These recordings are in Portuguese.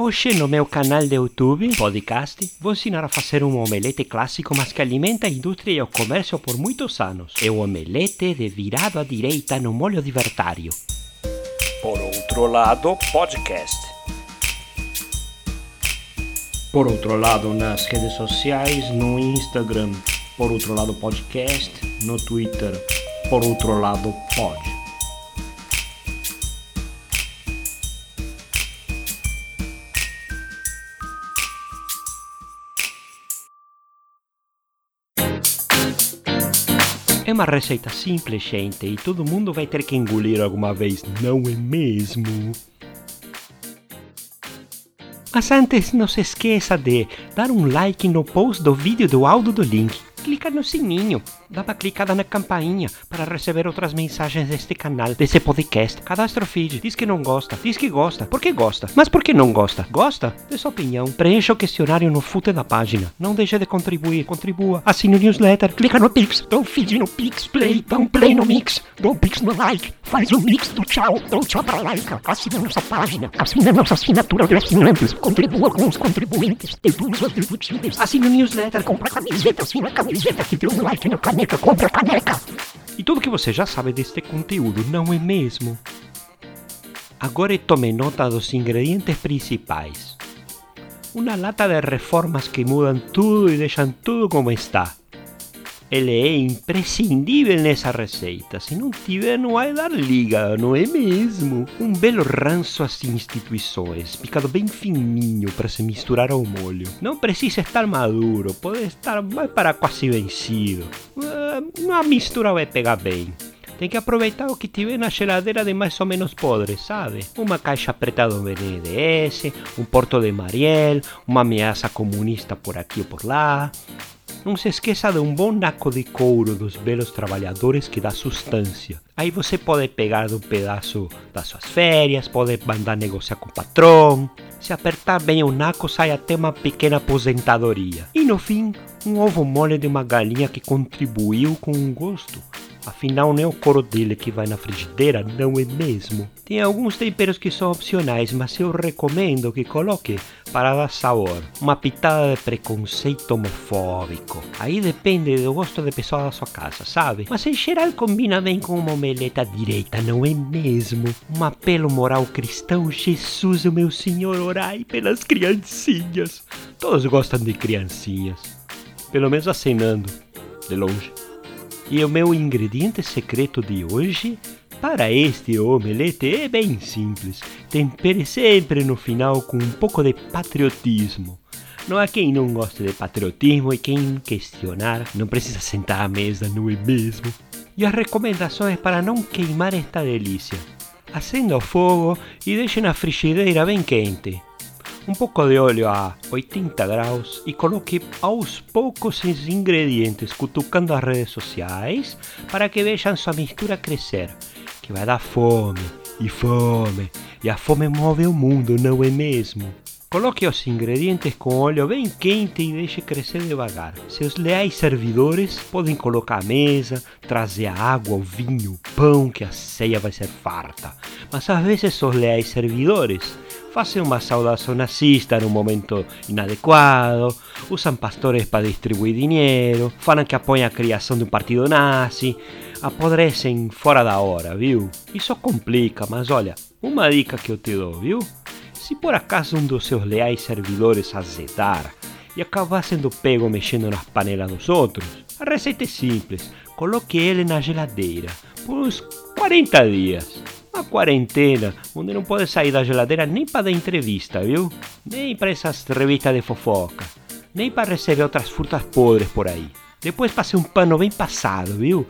Hoje no meu canal de YouTube, podcast, vou ensinar a fazer um omelete clássico, mas que alimenta a indústria e o comércio por muitos anos. É o omelete de virado à direita no molho divertário. Por outro lado, podcast. Por outro lado, nas redes sociais, no Instagram, por outro lado, podcast, no Twitter, por outro lado, pod. É uma receita simples, gente, e todo mundo vai ter que engolir alguma vez, não é mesmo? Mas antes, não se esqueça de dar um like no post do vídeo do áudio do link clica no sininho, dá uma clicada na campainha para receber outras mensagens deste canal, desse podcast. Cadastra o feed, diz que não gosta, diz que gosta, por que gosta, mas por que não gosta? Gosta? Dê sua opinião, preencha o questionário no footer da página, não deixe de contribuir, contribua, assine o newsletter, clica no Pix, dá um feed no Pix. Play, dá um play no Mix, dá um Pix no like, faz o Mix do tchau, dá um tchau pra like, assina nossa página, assina nossa assinatura de assinantes, contribua com os contribuintes, deduza os dedutíveis, assine o newsletter, compra camiseta, assina camiseta, um like caneca, compra caneca. E tudo que você já sabe deste conteúdo, não é mesmo? Agora tome nota dos ingredientes principais. Uma lata de reformas que mudam tudo e deixam tudo como está. Ele é imprescindível nessa receita. Se não tiver, não vai dar liga, não é mesmo? Um belo ranço às instituições, picado bem fininho para se misturar ao molho. Não precisa estar maduro, pode estar mais para quase vencido. Uma mistura vai pegar bem. Tem que aproveitar o que tiver na geladeira de mais ou menos podre, sabe? Uma caixa preta do BNDES, um porto de Mariel, uma ameaça comunista por aqui ou por lá. Não se esqueça de um bom naco de couro dos belos trabalhadores que dá sustância. Aí você pode pegar um pedaço das suas férias, pode mandar negociar com o patrão. Se apertar bem o naco, sai até uma pequena aposentadoria. E no fim, um ovo mole de uma galinha que contribuiu com um gosto Afinal, é o couro dele que vai na frigideira, não é mesmo? Tem alguns temperos que são opcionais, mas eu recomendo que coloque para dar sabor. Uma pitada de preconceito homofóbico. Aí depende do gosto da pessoa da sua casa, sabe? Mas em geral combina bem com uma omeleta direita, não é mesmo? Um apelo moral cristão, Jesus, o meu Senhor, orai pelas criancinhas. Todos gostam de criancinhas. Pelo menos acenando, de longe. E o meu ingrediente secreto de hoje para este omelete é bem simples. Tempere sempre no final com um pouco de patriotismo. Não há quem não goste de patriotismo e quem questionar não precisa sentar à mesa, não é mesmo? E as recomendações para não queimar esta delícia. Acenda o fogo e deixe na frigideira bem quente um pouco de óleo a 80 graus e coloque aos poucos os ingredientes, cutucando as redes sociais para que vejam sua mistura crescer, que vai dar fome e fome, e a fome move o mundo, não é mesmo? Coloque os ingredientes com óleo bem quente e deixe crescer devagar. Seus leais servidores podem colocar a mesa, trazer a água, o vinho, o pão, que a ceia vai ser farta. Mas às vezes os leais servidores fazem uma saudação nazista num momento inadequado, usam pastores para distribuir dinheiro, falam que apoiam a criação de um partido nazi, apodrecem fora da hora, viu? Isso complica, mas olha, uma dica que eu te dou, viu? Se por acaso um dos seus leais servidores azedar e acabar sendo pego mexendo nas panelas dos outros, a receita é simples. Coloque ele na geladeira por uns 40 dias. Uma quarentena onde não pode sair da geladeira nem para dar entrevista, viu? Nem para essas revistas de fofoca. Nem para receber outras frutas podres por aí. Depois passei um pano bem passado, viu?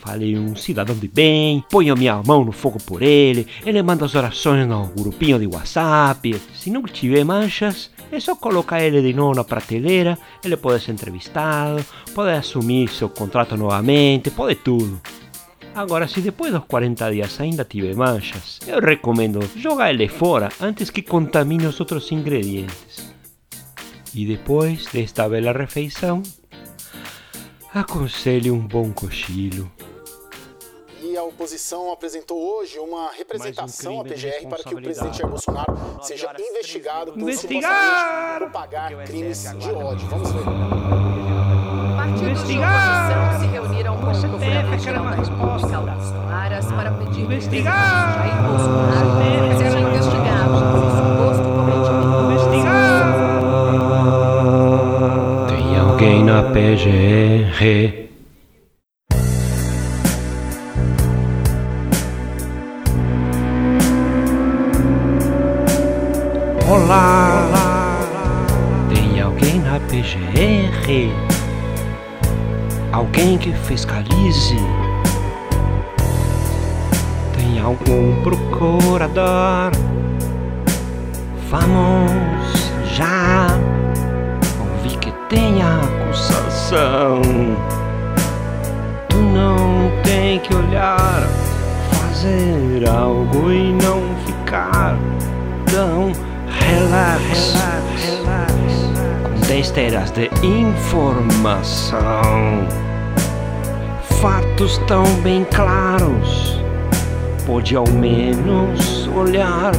Falei um cidadão de bem, ponho minha mão no fogo por ele, ele manda as orações no grupinho de WhatsApp. Se não tiver manchas, é só colocar ele de novo na prateleira, ele pode ser entrevistado, pode assumir seu contrato novamente, pode tudo. Agora, se depois dos 40 dias ainda tiver manchas, eu recomendo jogar ele fora antes que contamine os outros ingredientes. E depois desta bela refeição, aconselho um bom cochilo. E ao oposição apresentou hoje uma representação à PGR para que o presidente Jair Bolsonaro seja investigado por Investigar! propagar crimes de ódio. Vamos ver. Investigar! Você o teve Procurador-Geral aquela da resposta. República, Augusto Aras, para pedir Investigar! Jair Bolsonaro Você teve seja aquela investigado por suposto cometimento Investigar! Tem alguém na PGR? Olá! Tem alguém na PGR? Alguém que fiscalize? Tem algum procurador? Vamos já ouvir que tem acusação. Tu não tem que olhar, fazer algo e não ficar tão relax. Besteiras de informação, fatos tão bem claros. Pode ao menos olhar.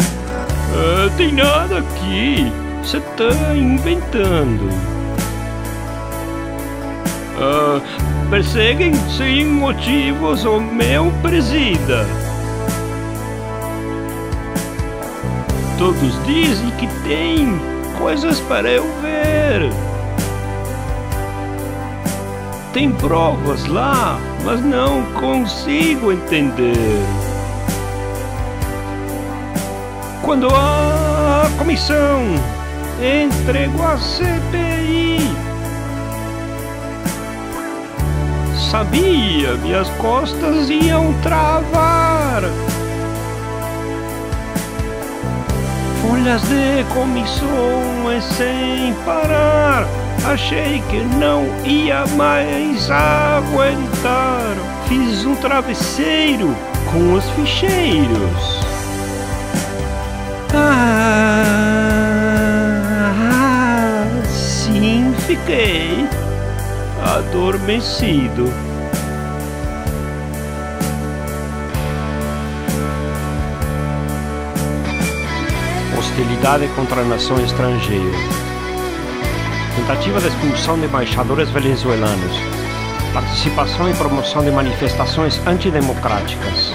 Ah, tem nada aqui. Você tá inventando. Ah, perseguem sem motivos o meu presida. Todos dizem que tem coisas para eu ver. Tem provas lá, mas não consigo entender. Quando a comissão entregou a CPI, sabia minhas costas iam travar. Folhas de comissões sem parar. Achei que não ia mais aguentar. Fiz um travesseiro com os ficheiros. Ah, sim, fiquei adormecido. Hostilidade contra a nação estrangeira. Tentativa de expulsão de embaixadores venezuelanos. Participação e promoção de manifestações antidemocráticas.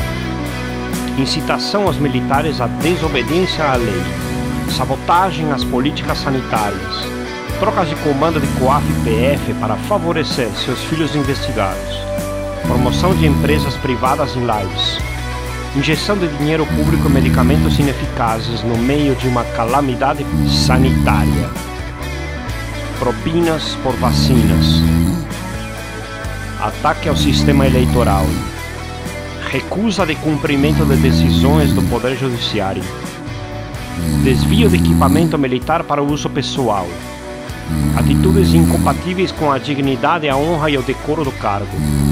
Incitação aos militares à desobediência à lei. Sabotagem às políticas sanitárias. Trocas de comando de COAF e PF para favorecer seus filhos investigados. Promoção de empresas privadas em lives. Injeção de dinheiro público em medicamentos ineficazes no meio de uma calamidade sanitária. Propinas por vacinas. Ataque ao sistema eleitoral. Recusa de cumprimento de decisões do Poder Judiciário. Desvio de equipamento militar para uso pessoal. Atitudes incompatíveis com a dignidade, a honra e o decoro do cargo.